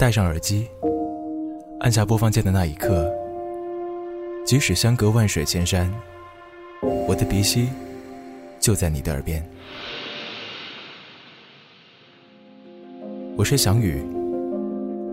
戴上耳机，按下播放键的那一刻，即使相隔万水千山，我的鼻息就在你的耳边。我是翔宇，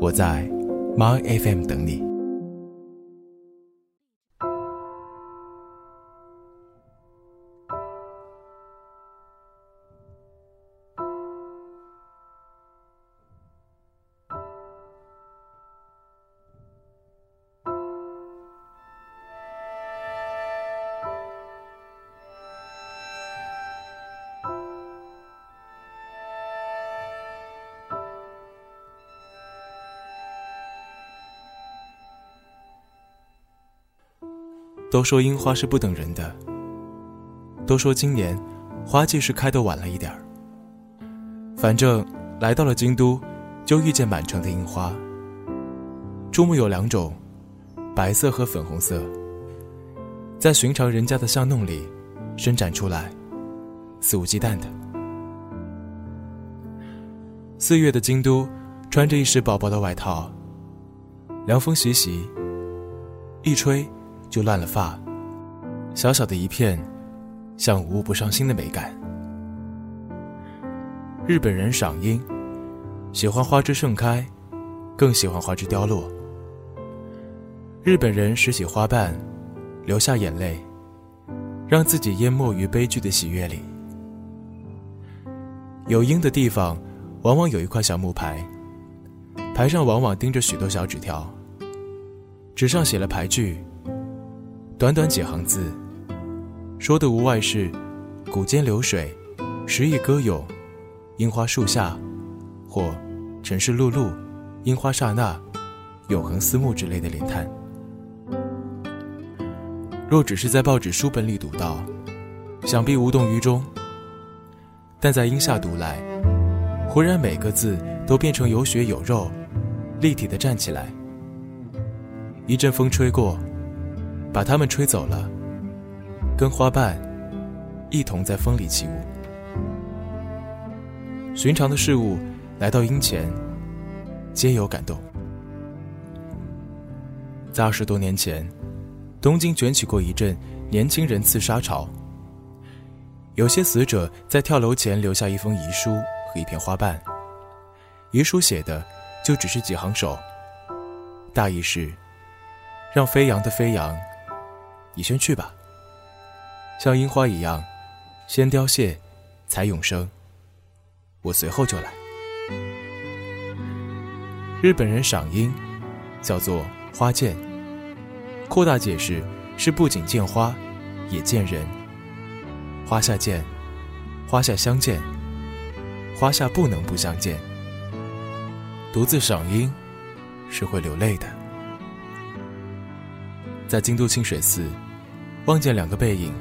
我在 My FM 等你。都说樱花是不等人的，都说今年花季是开的晚了一点儿。反正来到了京都，就遇见满城的樱花。注目有两种，白色和粉红色，在寻常人家的巷弄里伸展出来，肆无忌惮的。四月的京都，穿着一时薄薄的外套，凉风习习，一吹。就乱了发，小小的一片，像无不伤心的美感。日本人赏樱，喜欢花枝盛开，更喜欢花枝凋落。日本人拾起花瓣，流下眼泪，让自己淹没于悲剧的喜悦里。有樱的地方，往往有一块小木牌，牌上往往钉着许多小纸条，纸上写了牌句。短短几行字，说的无外是“古间流水，时亦歌咏，樱花树下”，或“尘世碌碌，樱花刹那，永恒思慕”之类的联叹。若只是在报纸书本里读到，想必无动于衷。但在樱下读来，忽然每个字都变成有血有肉，立体的站起来。一阵风吹过。把它们吹走了，跟花瓣一同在风里起舞。寻常的事物来到樱前，皆有感动。在二十多年前，东京卷起过一阵年轻人刺杀潮。有些死者在跳楼前留下一封遗书和一片花瓣，遗书写的就只是几行手，大意是：让飞扬的飞扬。你先去吧，像樱花一样，先凋谢，才永生。我随后就来。日本人赏樱，叫做花见。扩大解释是不仅见花，也见人。花下见，花下相见，花下不能不相见。独自赏樱，是会流泪的。在京都清水寺。望见两个背影，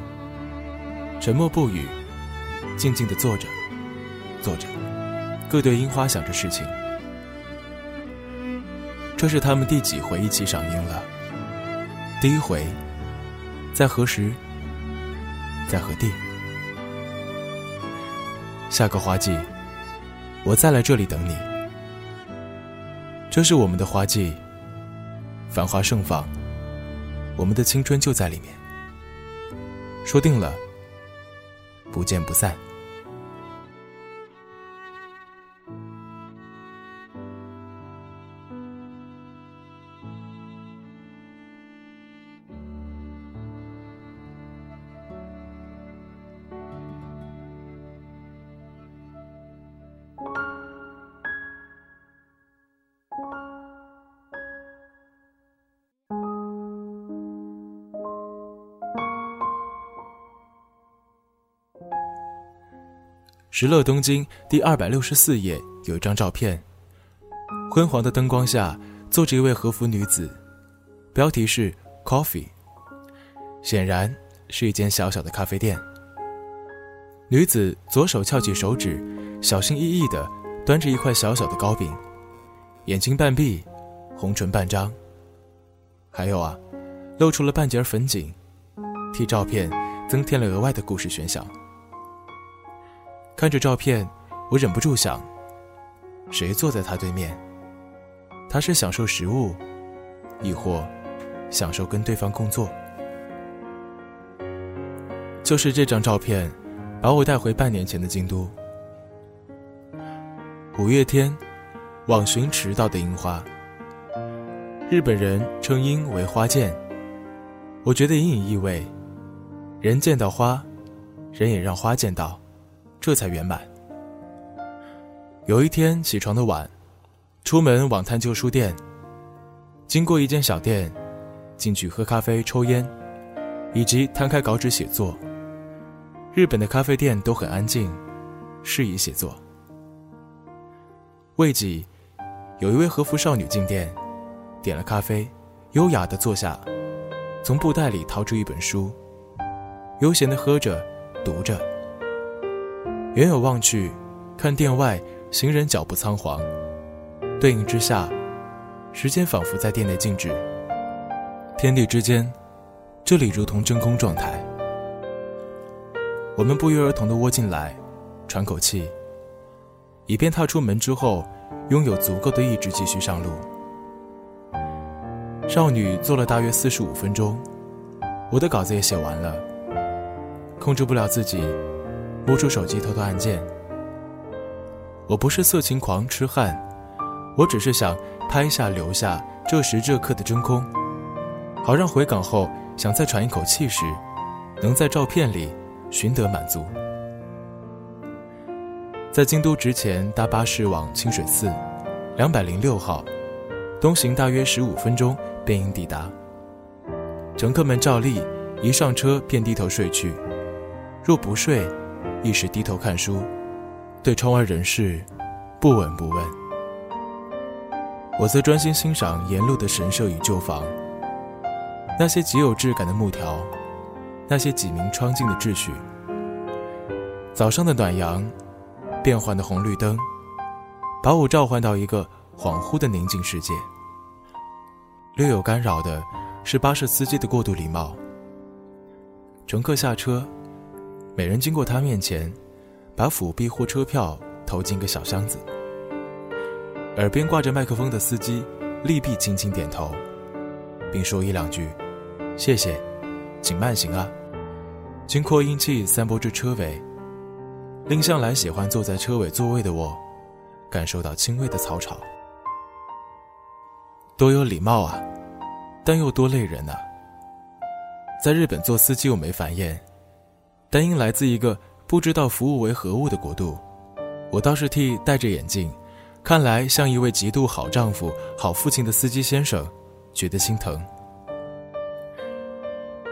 沉默不语，静静的坐着，坐着，各对樱花想着事情。这是他们第几回一起赏樱了？第一回，在何时？在何地？下个花季，我再来这里等你。这是我们的花季，繁花盛放，我们的青春就在里面。说定了，不见不散。《石乐东京》第二百六十四页有一张照片，昏黄的灯光下坐着一位和服女子，标题是 “Coffee”，显然是一间小小的咖啡店。女子左手翘起手指，小心翼翼地端着一块小小的糕饼，眼睛半闭，红唇半张，还有啊，露出了半截粉颈，替照片增添了额外的故事悬想。看着照片，我忍不住想：谁坐在他对面？他是享受食物，亦或享受跟对方工作。就是这张照片，把我带回半年前的京都。五月天，往寻迟到的樱花。日本人称樱为花见，我觉得隐隐意味，人见到花，人也让花见到，这才圆满。有一天起床的晚，出门往探旧书店，经过一间小店，进去喝咖啡、抽烟，以及摊开稿纸写作。日本的咖啡店都很安静，适宜写作。未几，有一位和服少女进店。点了咖啡，优雅地坐下，从布袋里掏出一本书，悠闲地喝着，读着。远远望去，看店外行人脚步仓皇，对应之下，时间仿佛在店内静止。天地之间，这里如同真空状态。我们不约而同地窝进来，喘口气，以便踏出门之后，拥有足够的意志继续上路。少女坐了大约四十五分钟，我的稿子也写完了。控制不了自己，摸出手机偷偷按键。我不是色情狂痴汉，我只是想拍下留下这时这刻的真空，好让回港后想再喘一口气时，能在照片里寻得满足。在京都之前搭巴士往清水寺，两百零六号，东行大约十五分钟。便应抵达。乘客们照例一上车便低头睡去，若不睡，亦是低头看书，对窗外人事不闻不问。我则专心欣赏沿路的神社与旧房，那些极有质感的木条，那些几明窗镜的秩序。早上的暖阳，变幻的红绿灯，把我召唤到一个恍惚的宁静世界。略有干扰的是巴士司机的过度礼貌。乘客下车，每人经过他面前，把辅币或车票投进个小箱子。耳边挂着麦克风的司机利弊轻轻点头，并说一两句：“谢谢，请慢行啊。”经扩音器散播至车尾，令向来喜欢坐在车尾座位的我，感受到轻微的嘈吵。多有礼貌啊，但又多累人呐。在日本做司机我没繁衍，但因来自一个不知道服务为何物的国度，我倒是替戴着眼镜，看来像一位极度好丈夫、好父亲的司机先生觉得心疼。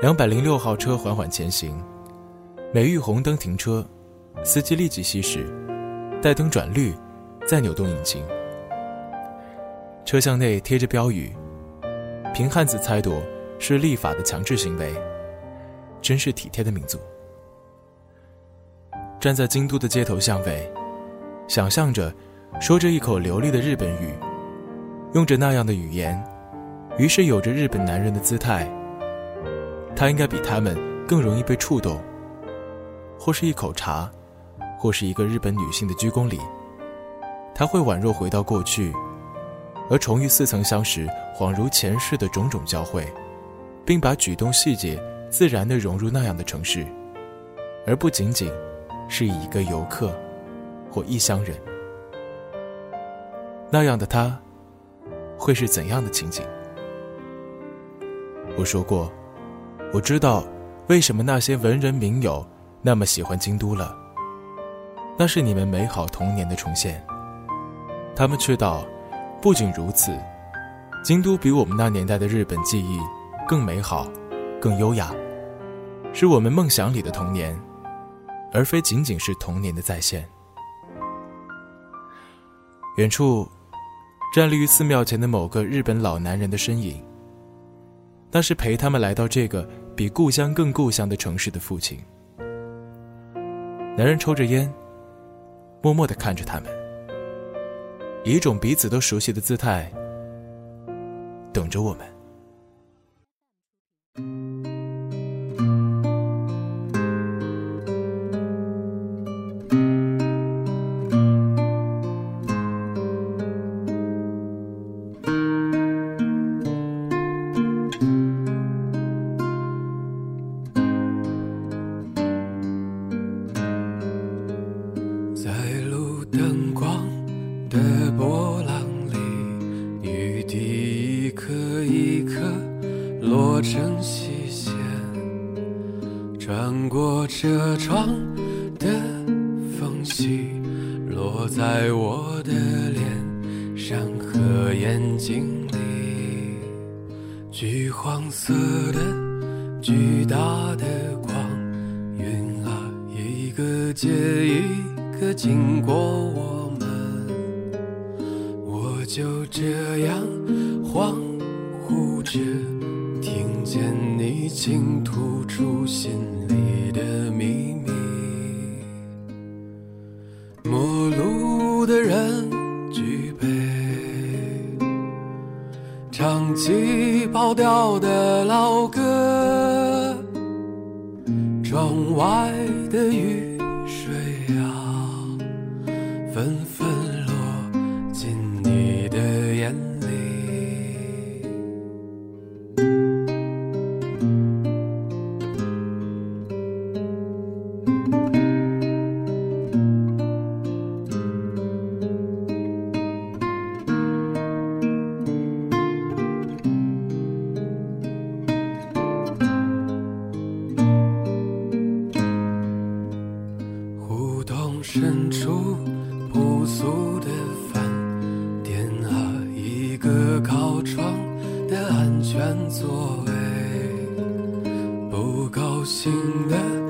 两百零六号车缓缓前行，每遇红灯停车，司机立即熄驶，待灯转绿，再扭动引擎。车厢内贴着标语，凭汉子猜度是立法的强制行为，真是体贴的民族。站在京都的街头巷尾，想象着说着一口流利的日本语，用着那样的语言，于是有着日本男人的姿态。他应该比他们更容易被触动，或是一口茶，或是一个日本女性的鞠躬礼，他会宛若回到过去。而重遇似曾相识，恍如前世的种种交汇，并把举动细节自然地融入那样的城市，而不仅仅是一个游客或异乡人。那样的他，会是怎样的情景？我说过，我知道为什么那些文人名友那么喜欢京都了。那是你们美好童年的重现。他们却道。不仅如此，京都比我们那年代的日本记忆更美好、更优雅，是我们梦想里的童年，而非仅仅是童年的再现。远处，站立于寺庙前的某个日本老男人的身影，那是陪他们来到这个比故乡更故乡的城市的父亲。男人抽着烟，默默地看着他们。以一种彼此都熟悉的姿态，等着我们。和眼睛里，橘黄色的巨大的光晕啊，一个接一个经过我们，我就这样恍惚着，听见你倾吐出心里的秘密。陌路的人起跑调的老歌，窗外的雨 in the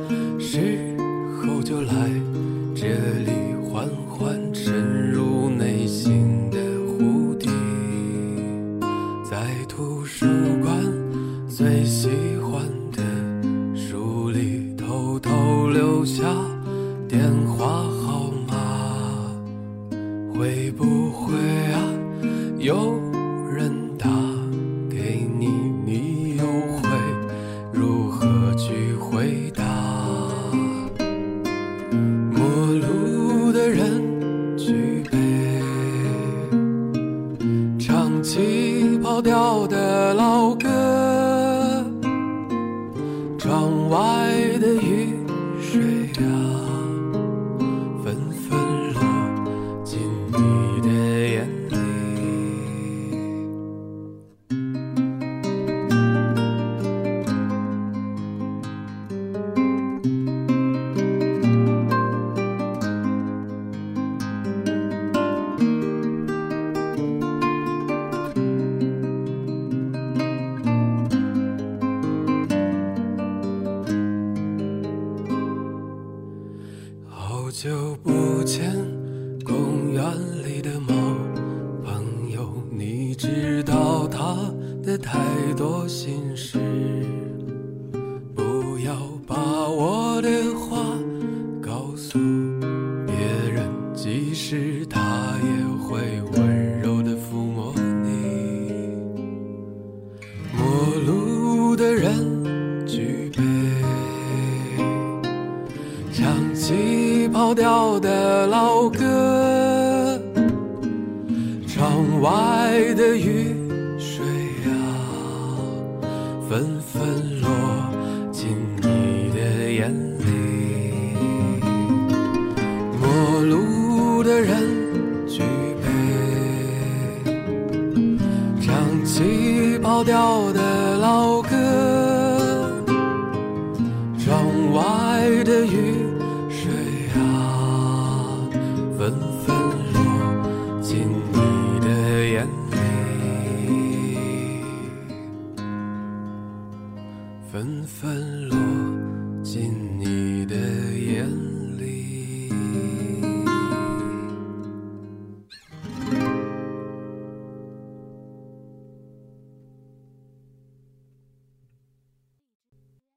知道他的太多心事。不要把我的话告诉别人，即使他也会温柔的抚摸你。陌路的人举杯。唱起跑调的老歌，外的雨水啊，纷纷